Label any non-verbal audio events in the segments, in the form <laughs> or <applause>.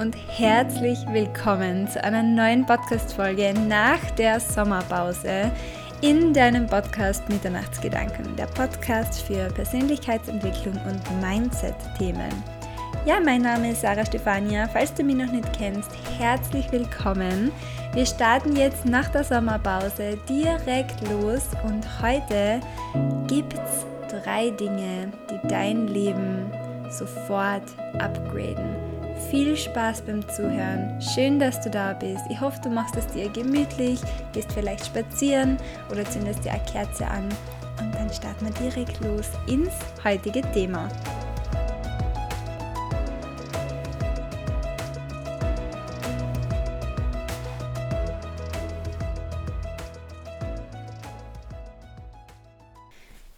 Und herzlich willkommen zu einer neuen Podcast-Folge nach der Sommerpause in deinem Podcast Mitternachtsgedanken, der Podcast für Persönlichkeitsentwicklung und Mindset-Themen. Ja, mein Name ist Sarah Stefania. Falls du mich noch nicht kennst, herzlich willkommen. Wir starten jetzt nach der Sommerpause direkt los und heute gibt es drei Dinge, die dein Leben sofort upgraden. Viel Spaß beim Zuhören. Schön, dass du da bist. Ich hoffe, du machst es dir gemütlich, gehst vielleicht spazieren oder zündest dir eine Kerze an. Und dann starten wir direkt los ins heutige Thema.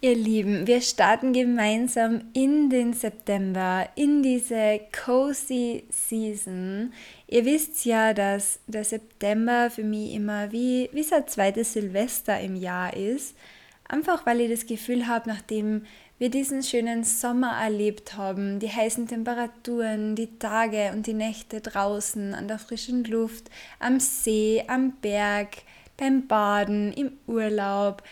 Ihr Lieben, wir starten gemeinsam in den September, in diese cozy Season. Ihr wisst ja, dass der September für mich immer wie, wie so zweites Silvester im Jahr ist. Einfach weil ich das Gefühl habe, nachdem wir diesen schönen Sommer erlebt haben, die heißen Temperaturen, die Tage und die Nächte draußen an der frischen Luft, am See, am Berg, beim Baden, im Urlaub,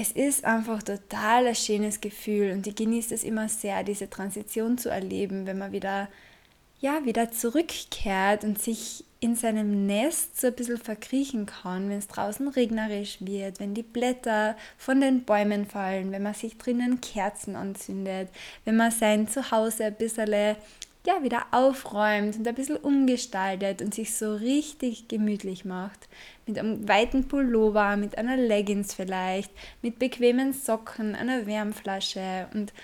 es ist einfach total ein schönes Gefühl und ich genieße es immer sehr, diese Transition zu erleben, wenn man wieder, ja, wieder zurückkehrt und sich in seinem Nest so ein bisschen verkriechen kann, wenn es draußen regnerisch wird, wenn die Blätter von den Bäumen fallen, wenn man sich drinnen Kerzen anzündet, wenn man sein Zuhause ein bisschen ja, wieder aufräumt und ein bisschen umgestaltet und sich so richtig gemütlich macht. Mit einem weiten Pullover, mit einer Leggings vielleicht, mit bequemen Socken, einer Wärmflasche und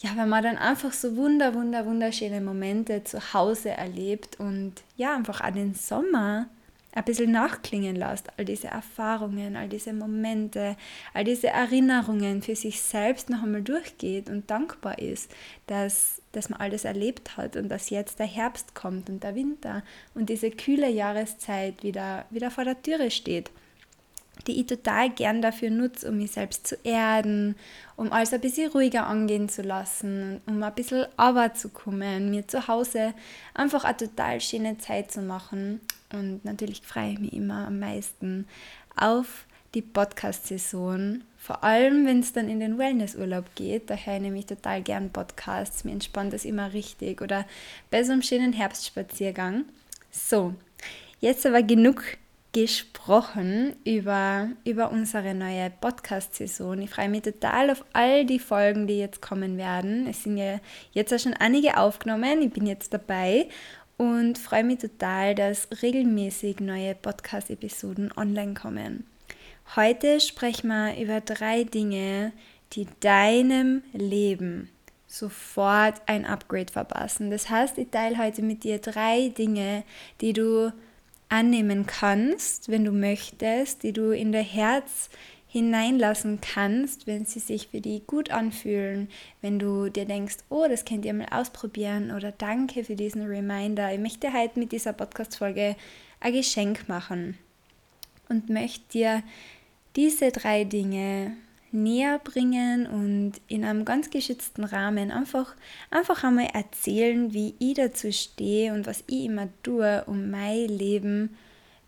ja, wenn man dann einfach so wunder, wunder, wunderschöne Momente zu Hause erlebt und ja, einfach an den Sommer ein bisschen nachklingen lässt, all diese Erfahrungen, all diese Momente, all diese Erinnerungen für sich selbst noch einmal durchgeht und dankbar ist, dass, dass man alles erlebt hat und dass jetzt der Herbst kommt und der Winter und diese kühle Jahreszeit wieder, wieder vor der Türe steht die ich total gern dafür nutze, um mich selbst zu erden, um alles ein bisschen ruhiger angehen zu lassen, um ein bisschen Arbeit zu kommen, mir zu Hause einfach eine total schöne Zeit zu machen. Und natürlich freue ich mich immer am meisten auf die Podcast-Saison, vor allem wenn es dann in den Wellnessurlaub geht. Da höre ich nämlich total gern Podcasts, mir entspannt das immer richtig oder bei so einem schönen Herbstspaziergang. So, jetzt aber genug gesprochen über, über unsere neue Podcast-Saison. Ich freue mich total auf all die Folgen, die jetzt kommen werden. Es sind ja jetzt auch schon einige aufgenommen. Ich bin jetzt dabei und freue mich total, dass regelmäßig neue Podcast-Episoden online kommen. Heute sprechen wir über drei Dinge, die deinem Leben sofort ein Upgrade verpassen. Das heißt, ich teile heute mit dir drei Dinge, die du annehmen kannst, wenn du möchtest, die du in dein Herz hineinlassen kannst, wenn sie sich für dich gut anfühlen, wenn du dir denkst, oh, das könnt ihr mal ausprobieren oder danke für diesen Reminder. Ich möchte heute mit dieser Podcast-Folge ein Geschenk machen und möchte dir diese drei Dinge näher bringen und in einem ganz geschützten Rahmen einfach, einfach einmal erzählen, wie ich dazu stehe und was ich immer tue, um mein Leben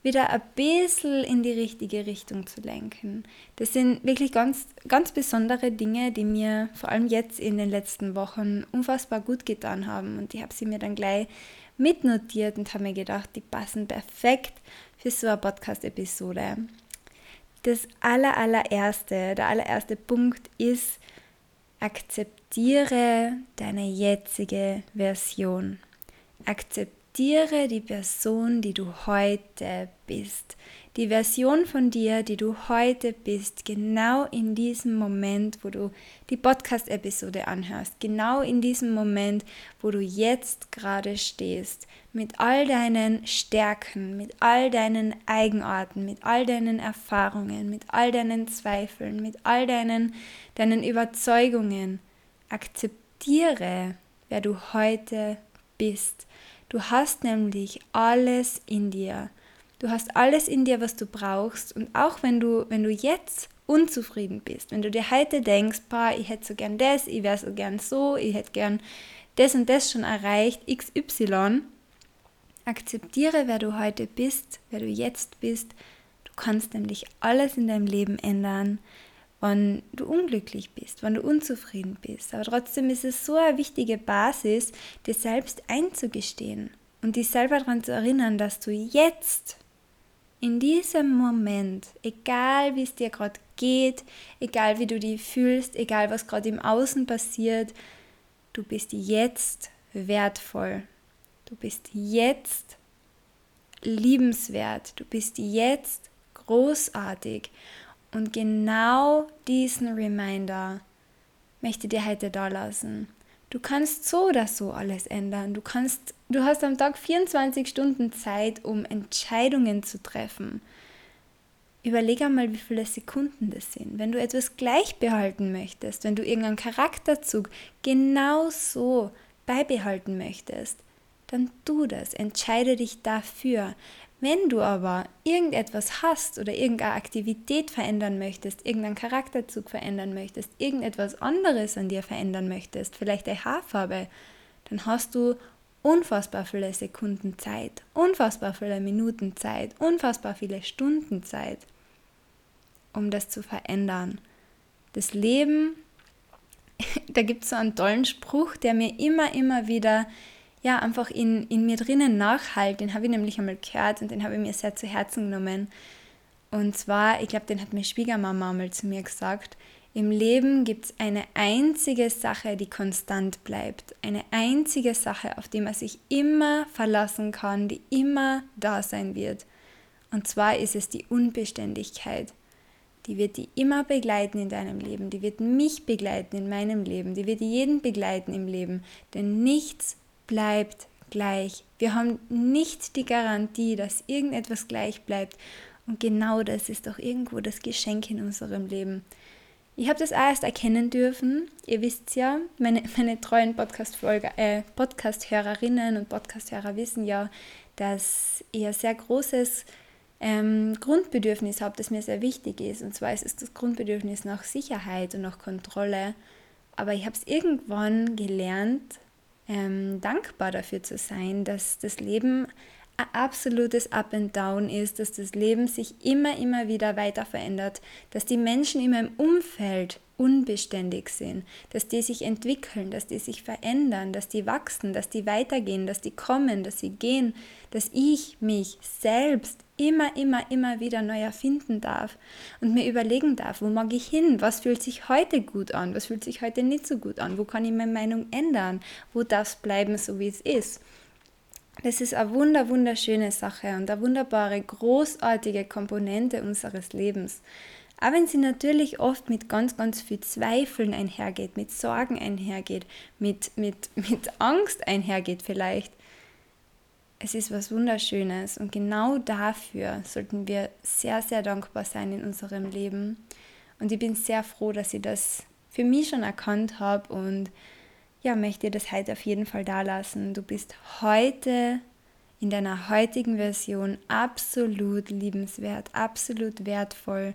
wieder ein bisschen in die richtige Richtung zu lenken. Das sind wirklich ganz, ganz besondere Dinge, die mir vor allem jetzt in den letzten Wochen unfassbar gut getan haben. Und ich habe sie mir dann gleich mitnotiert und habe mir gedacht, die passen perfekt für so eine Podcast-Episode das aller, allererste, der allererste Punkt ist, akzeptiere deine jetzige Version. Akzeptiere die Person, die du heute bist die Version von dir, die du heute bist, genau in diesem Moment, wo du die Podcast-Episode anhörst, genau in diesem Moment, wo du jetzt gerade stehst, mit all deinen Stärken, mit all deinen Eigenarten, mit all deinen Erfahrungen, mit all deinen Zweifeln, mit all deinen, deinen Überzeugungen. Akzeptiere, wer du heute bist. Du hast nämlich alles in dir. Du hast alles in dir, was du brauchst. Und auch wenn du, wenn du jetzt unzufrieden bist, wenn du dir heute denkst, boah, ich hätte so gern das, ich wäre so gern so, ich hätte gern das und das schon erreicht, XY. Akzeptiere, wer du heute bist, wer du jetzt bist. Du kannst nämlich alles in deinem Leben ändern, wenn du unglücklich bist, wenn du unzufrieden bist. Aber trotzdem ist es so eine wichtige Basis, dir selbst einzugestehen und dich selber daran zu erinnern, dass du jetzt in diesem Moment, egal wie es dir gerade geht, egal wie du dich fühlst, egal was gerade im Außen passiert, du bist jetzt wertvoll. Du bist jetzt liebenswert. Du bist jetzt großartig. Und genau diesen Reminder möchte ich dir heute da lassen. Du kannst so oder so alles ändern. Du kannst, du hast am Tag 24 Stunden Zeit, um Entscheidungen zu treffen. Überleg einmal, wie viele Sekunden das sind. Wenn du etwas gleich behalten möchtest, wenn du irgendeinen Charakterzug genau so beibehalten möchtest, dann tu das, entscheide dich dafür. Wenn du aber irgendetwas hast oder irgendeine Aktivität verändern möchtest, irgendeinen Charakterzug verändern möchtest, irgendetwas anderes an dir verändern möchtest, vielleicht eine Haarfarbe, dann hast du unfassbar viele Sekunden Zeit, unfassbar viele Minuten Zeit, unfassbar viele Stunden Zeit, um das zu verändern. Das Leben, <laughs> da gibt es so einen tollen Spruch, der mir immer, immer wieder ja, einfach in, in mir drinnen nachhalt. Den habe ich nämlich einmal gehört und den habe ich mir sehr zu Herzen genommen. Und zwar, ich glaube, den hat meine Schwiegermama mal zu mir gesagt, im Leben gibt es eine einzige Sache, die konstant bleibt. Eine einzige Sache, auf die man sich immer verlassen kann, die immer da sein wird. Und zwar ist es die Unbeständigkeit. Die wird die immer begleiten in deinem Leben. Die wird mich begleiten in meinem Leben. Die wird jeden begleiten im Leben. Denn nichts bleibt gleich. Wir haben nicht die Garantie, dass irgendetwas gleich bleibt. Und genau das ist doch irgendwo das Geschenk in unserem Leben. Ich habe das erst erkennen dürfen. Ihr wisst ja, meine, <laughs> meine treuen Podcast-Hörerinnen äh, Podcast und Podcast-Hörer wissen ja, dass ich ein sehr großes ähm, Grundbedürfnis habe, das mir sehr wichtig ist. Und zwar ist es das Grundbedürfnis nach Sicherheit und nach Kontrolle. Aber ich habe es irgendwann gelernt, ähm, dankbar dafür zu sein, dass das Leben ein absolutes Up and Down ist, dass das Leben sich immer, immer wieder weiter verändert, dass die Menschen in meinem Umfeld unbeständig sind, dass die sich entwickeln, dass die sich verändern, dass die wachsen, dass die weitergehen, dass die kommen, dass sie gehen, dass ich mich selbst immer, immer, immer wieder neu erfinden darf und mir überlegen darf, wo mag ich hin, was fühlt sich heute gut an, was fühlt sich heute nicht so gut an, wo kann ich meine Meinung ändern, wo darf es bleiben, so wie es ist. Das ist eine wunder, wunderschöne Sache und eine wunderbare, großartige Komponente unseres Lebens. Aber wenn sie natürlich oft mit ganz, ganz viel Zweifeln einhergeht, mit Sorgen einhergeht, mit, mit, <laughs> mit Angst einhergeht vielleicht, es ist was Wunderschönes und genau dafür sollten wir sehr, sehr dankbar sein in unserem Leben. Und ich bin sehr froh, dass ich das für mich schon erkannt habe und ja, möchte das heute auf jeden Fall da lassen. Du bist heute in deiner heutigen Version absolut liebenswert, absolut wertvoll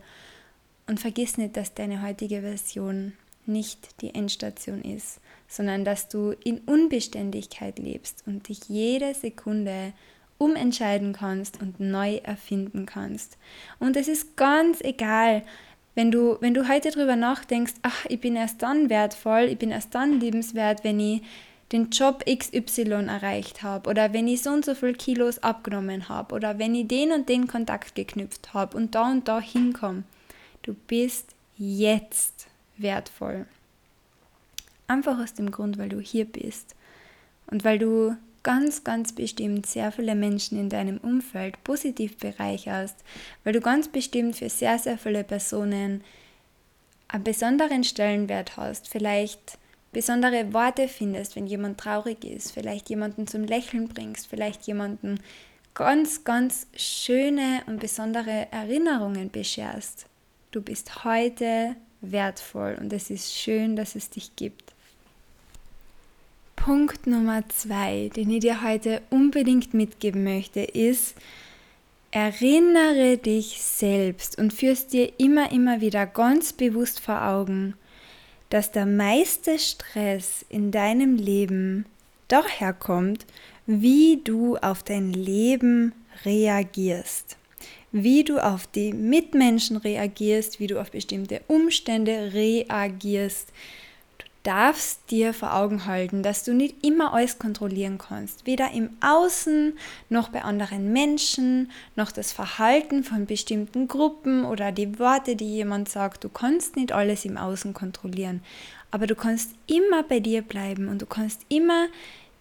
und vergiss nicht, dass deine heutige Version nicht die Endstation ist, sondern dass du in Unbeständigkeit lebst und dich jede Sekunde umentscheiden kannst und neu erfinden kannst. Und es ist ganz egal, wenn du, wenn du heute darüber nachdenkst, ach, ich bin erst dann wertvoll, ich bin erst dann liebenswert, wenn ich den Job XY erreicht habe oder wenn ich so und so viel Kilos abgenommen habe oder wenn ich den und den Kontakt geknüpft habe und da und da hinkomme. Du bist jetzt wertvoll. Einfach aus dem Grund, weil du hier bist und weil du ganz, ganz bestimmt sehr viele Menschen in deinem Umfeld positiv bereicherst, weil du ganz bestimmt für sehr, sehr viele Personen einen besonderen Stellenwert hast, vielleicht besondere Worte findest, wenn jemand traurig ist, vielleicht jemanden zum Lächeln bringst, vielleicht jemanden ganz, ganz schöne und besondere Erinnerungen bescherst. Du bist heute wertvoll und es ist schön, dass es dich gibt. Punkt Nummer zwei, den ich dir heute unbedingt mitgeben möchte, ist, erinnere dich selbst und führst dir immer, immer wieder ganz bewusst vor Augen, dass der meiste Stress in deinem Leben daher kommt, wie du auf dein Leben reagierst. Wie du auf die Mitmenschen reagierst, wie du auf bestimmte Umstände reagierst, darfst dir vor Augen halten, dass du nicht immer alles kontrollieren kannst. Weder im Außen noch bei anderen Menschen, noch das Verhalten von bestimmten Gruppen oder die Worte, die jemand sagt. Du kannst nicht alles im Außen kontrollieren. Aber du kannst immer bei dir bleiben und du kannst immer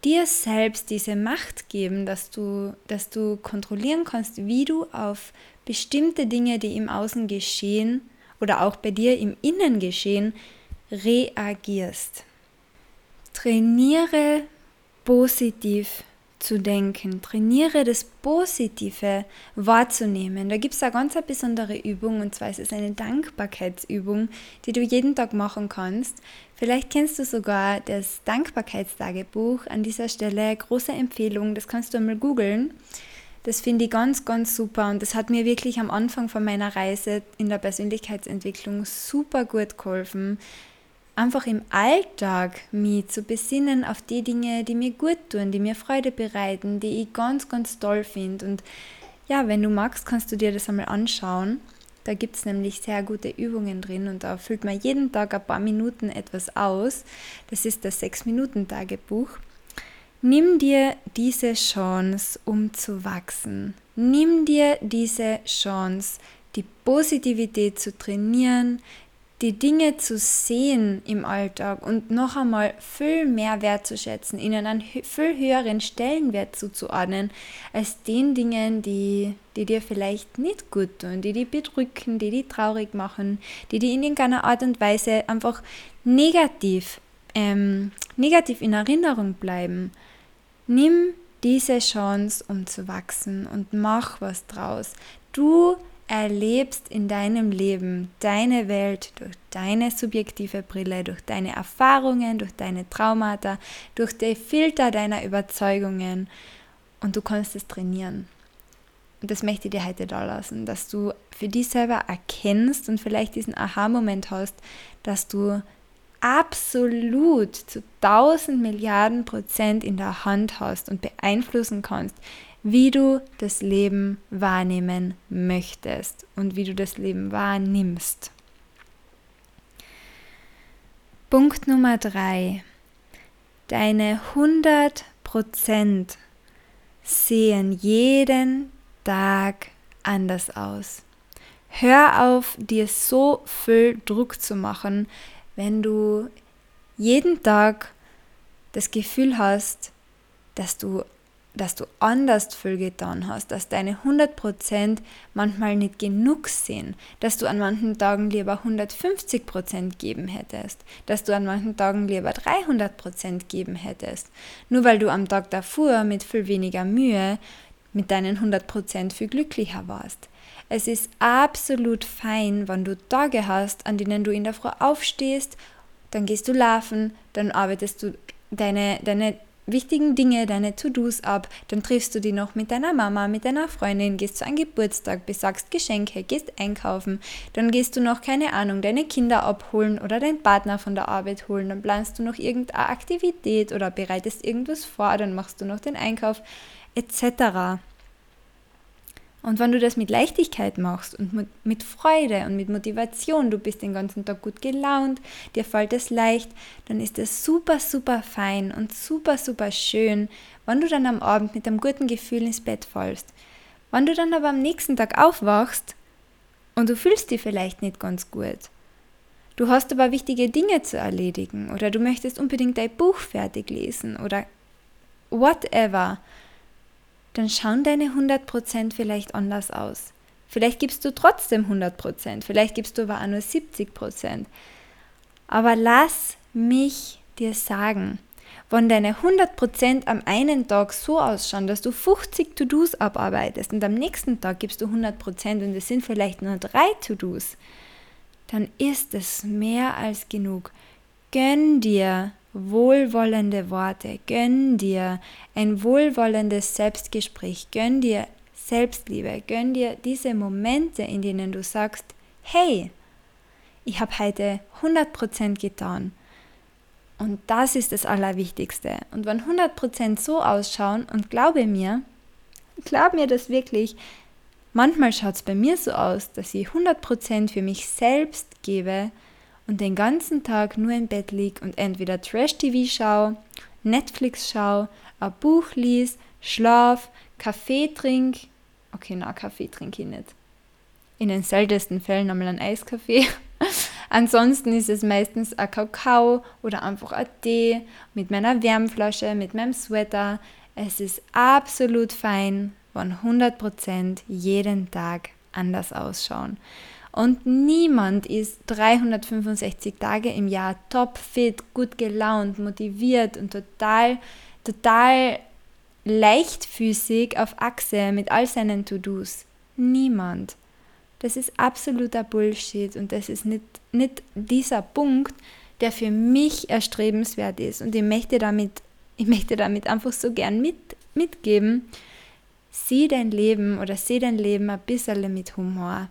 dir selbst diese Macht geben, dass du, dass du kontrollieren kannst, wie du auf bestimmte Dinge, die im Außen geschehen oder auch bei dir im Innen geschehen, reagierst. Trainiere positiv zu denken. Trainiere das Positive wahrzunehmen. Da gibt es eine ganz besondere Übung und zwar ist es eine Dankbarkeitsübung, die du jeden Tag machen kannst. Vielleicht kennst du sogar das Dankbarkeitstagebuch. An dieser Stelle große Empfehlung, das kannst du einmal googeln. Das finde ich ganz, ganz super und das hat mir wirklich am Anfang von meiner Reise in der Persönlichkeitsentwicklung super gut geholfen, einfach im Alltag mich zu besinnen auf die Dinge, die mir gut tun, die mir Freude bereiten, die ich ganz, ganz toll finde. Und ja, wenn du magst, kannst du dir das einmal anschauen. Da gibt es nämlich sehr gute Übungen drin und da füllt man jeden Tag ein paar Minuten etwas aus. Das ist das Sechs-Minuten-Tagebuch. Nimm dir diese Chance, um zu wachsen. Nimm dir diese Chance, die Positivität zu trainieren, die Dinge zu sehen im Alltag und noch einmal viel mehr wertzuschätzen, ihnen einen viel höheren Stellenwert zuzuordnen, als den Dingen, die, die dir vielleicht nicht gut tun, die dich bedrücken, die dich traurig machen, die dich in irgendeiner Art und Weise einfach negativ, ähm, negativ in Erinnerung bleiben. Nimm diese Chance, um zu wachsen und mach was draus. Du erlebst in deinem Leben deine Welt durch deine subjektive Brille, durch deine Erfahrungen, durch deine Traumata, durch die Filter deiner Überzeugungen und du kannst es trainieren. Und das möchte ich dir heute da lassen, dass du für dich selber erkennst und vielleicht diesen Aha-Moment hast, dass du absolut zu 1000 Milliarden Prozent in der Hand hast und beeinflussen kannst, wie du das Leben wahrnehmen möchtest und wie du das Leben wahrnimmst. Punkt Nummer drei. Deine 100% sehen jeden Tag anders aus. Hör auf, dir so viel Druck zu machen, wenn du jeden Tag das Gefühl hast, dass du dass du anders viel getan hast, dass deine 100% manchmal nicht genug sind, dass du an manchen Tagen lieber 150% geben hättest, dass du an manchen Tagen lieber 300% geben hättest, nur weil du am Tag davor mit viel weniger Mühe mit deinen 100% viel glücklicher warst. Es ist absolut fein, wenn du Tage hast, an denen du in der Früh aufstehst, dann gehst du laufen, dann arbeitest du deine, deine wichtigen Dinge, deine To-Dos ab, dann triffst du die noch mit deiner Mama, mit deiner Freundin, gehst zu einem Geburtstag, besagst Geschenke, gehst einkaufen, dann gehst du noch, keine Ahnung, deine Kinder abholen oder deinen Partner von der Arbeit holen, dann planst du noch irgendeine Aktivität oder bereitest irgendwas vor, dann machst du noch den Einkauf etc. Und wenn du das mit Leichtigkeit machst und mit Freude und mit Motivation, du bist den ganzen Tag gut gelaunt, dir fällt es leicht, dann ist es super, super fein und super, super schön, wenn du dann am Abend mit einem guten Gefühl ins Bett fallst. Wenn du dann aber am nächsten Tag aufwachst und du fühlst dich vielleicht nicht ganz gut, du hast aber wichtige Dinge zu erledigen oder du möchtest unbedingt dein Buch fertig lesen oder whatever, dann schauen deine 100% vielleicht anders aus. Vielleicht gibst du trotzdem 100%, vielleicht gibst du aber auch nur 70%. Aber lass mich dir sagen, wenn deine 100% am einen Tag so ausschauen, dass du 50 To-Dos abarbeitest und am nächsten Tag gibst du 100% und es sind vielleicht nur drei To-Dos, dann ist es mehr als genug. Gönn dir wohlwollende Worte, gönn dir ein wohlwollendes Selbstgespräch, gönn dir Selbstliebe, gönn dir diese Momente, in denen du sagst, hey, ich habe heute 100% getan. Und das ist das Allerwichtigste. Und wenn 100% so ausschauen, und glaube mir, glaub mir das wirklich, manchmal schaut es bei mir so aus, dass ich 100% für mich selbst gebe und den ganzen Tag nur im Bett liege und entweder Trash-TV schaue, Netflix schaue, ein Buch lies, schlaf, Kaffee trink. Okay, na, Kaffee trinke ich nicht. In den seltensten Fällen einmal ein Eiskaffee. <laughs> Ansonsten ist es meistens ein Kakao oder einfach ein Tee mit meiner Wärmflasche, mit meinem Sweater. Es ist absolut fein, wenn 100% jeden Tag anders ausschauen. Und niemand ist 365 Tage im Jahr top fit, gut gelaunt, motiviert und total, total leichtfüßig auf Achse mit all seinen To-Dos. Niemand. Das ist absoluter Bullshit und das ist nicht, nicht dieser Punkt, der für mich erstrebenswert ist. Und ich möchte damit, ich möchte damit einfach so gern mit, mitgeben, sieh dein Leben oder sieh dein Leben ein bisschen mit Humor.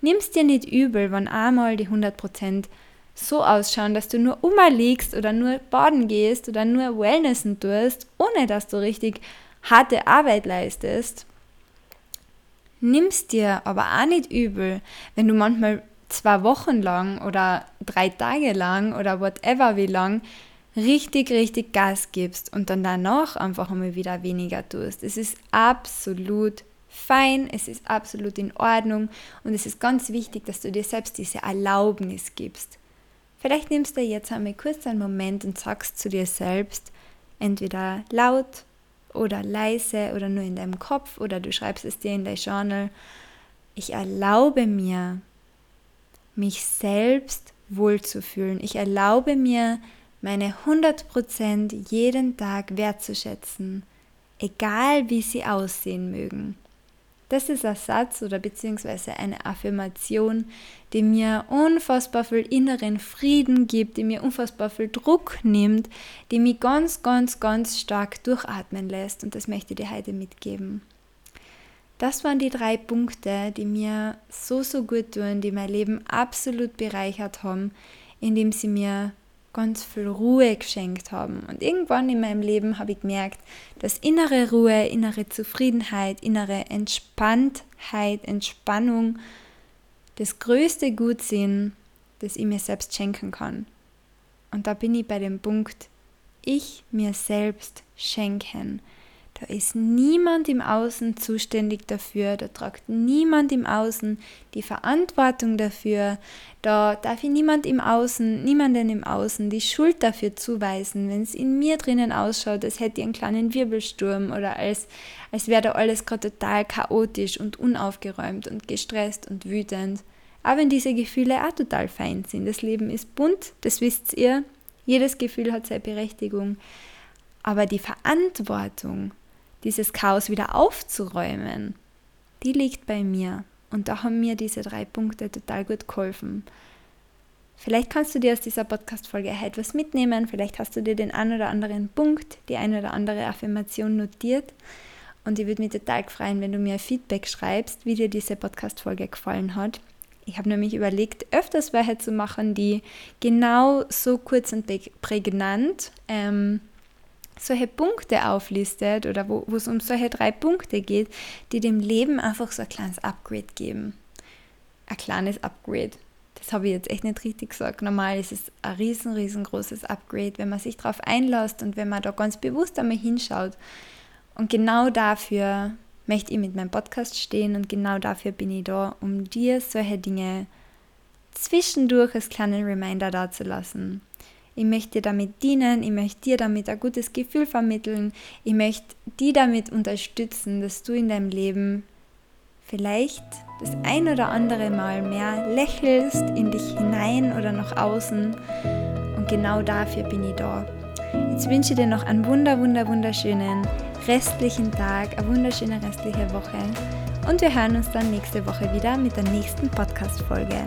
Nimm's dir nicht übel, wenn einmal die 100% so ausschauen, dass du nur liegst oder nur baden gehst oder nur Wellnessen tust, ohne dass du richtig harte Arbeit leistest nimm's dir aber auch nicht übel, wenn du manchmal zwei Wochen lang oder drei Tage lang oder whatever wie lang richtig, richtig Gas gibst und dann danach einfach einmal wieder weniger tust. Es ist absolut fein, es ist absolut in Ordnung und es ist ganz wichtig, dass du dir selbst diese Erlaubnis gibst. Vielleicht nimmst du jetzt einmal kurz einen Moment und sagst zu dir selbst, entweder laut oder leise oder nur in deinem Kopf oder du schreibst es dir in dein Journal. Ich erlaube mir, mich selbst wohlzufühlen. Ich erlaube mir, meine 100% jeden Tag wertzuschätzen, egal wie sie aussehen mögen. Das ist ein Satz oder beziehungsweise eine Affirmation, die mir unfassbar viel inneren Frieden gibt, die mir unfassbar viel Druck nimmt, die mich ganz, ganz, ganz stark durchatmen lässt. Und das möchte ich dir heute mitgeben. Das waren die drei Punkte, die mir so, so gut tun, die mein Leben absolut bereichert haben, indem sie mir ganz viel Ruhe geschenkt haben. Und irgendwann in meinem Leben habe ich gemerkt, dass innere Ruhe, innere Zufriedenheit, innere Entspanntheit, Entspannung das größte Gut sind, das ich mir selbst schenken kann. Und da bin ich bei dem Punkt, ich mir selbst schenken. Da ist niemand im Außen zuständig dafür, da tragt niemand im Außen die Verantwortung dafür, da darf ich niemand im Außen, niemanden im Außen die Schuld dafür zuweisen, wenn es in mir drinnen ausschaut, als hätte ich einen kleinen Wirbelsturm oder als, als wäre da alles gerade total chaotisch und unaufgeräumt und gestresst und wütend. Aber wenn diese Gefühle auch total fein sind. Das Leben ist bunt, das wisst ihr. Jedes Gefühl hat seine Berechtigung. Aber die Verantwortung dieses Chaos wieder aufzuräumen, die liegt bei mir. Und da haben mir diese drei Punkte total gut geholfen. Vielleicht kannst du dir aus dieser Podcast-Folge etwas mitnehmen. Vielleicht hast du dir den einen oder anderen Punkt, die eine oder andere Affirmation notiert. Und ich würde mich total freuen, wenn du mir Feedback schreibst, wie dir diese Podcast-Folge gefallen hat. Ich habe nämlich überlegt, öfters welche zu machen, die genau so kurz und prägnant ähm, solche Punkte auflistet oder wo es um solche drei Punkte geht, die dem Leben einfach so ein kleines Upgrade geben. Ein kleines Upgrade. Das habe ich jetzt echt nicht richtig gesagt. Normal ist es ein riesen, riesengroßes Upgrade, wenn man sich darauf einlässt und wenn man da ganz bewusst einmal hinschaut. Und genau dafür möchte ich mit meinem Podcast stehen und genau dafür bin ich da, um dir solche Dinge zwischendurch als kleinen Reminder dazulassen ich möchte dir damit dienen, ich möchte dir damit ein gutes Gefühl vermitteln, ich möchte die damit unterstützen, dass du in deinem Leben vielleicht das ein oder andere Mal mehr lächelst in dich hinein oder nach außen und genau dafür bin ich da. Jetzt wünsche ich dir noch einen wunder, wunder, wunderschönen restlichen Tag, eine wunderschöne restliche Woche und wir hören uns dann nächste Woche wieder mit der nächsten Podcast-Folge.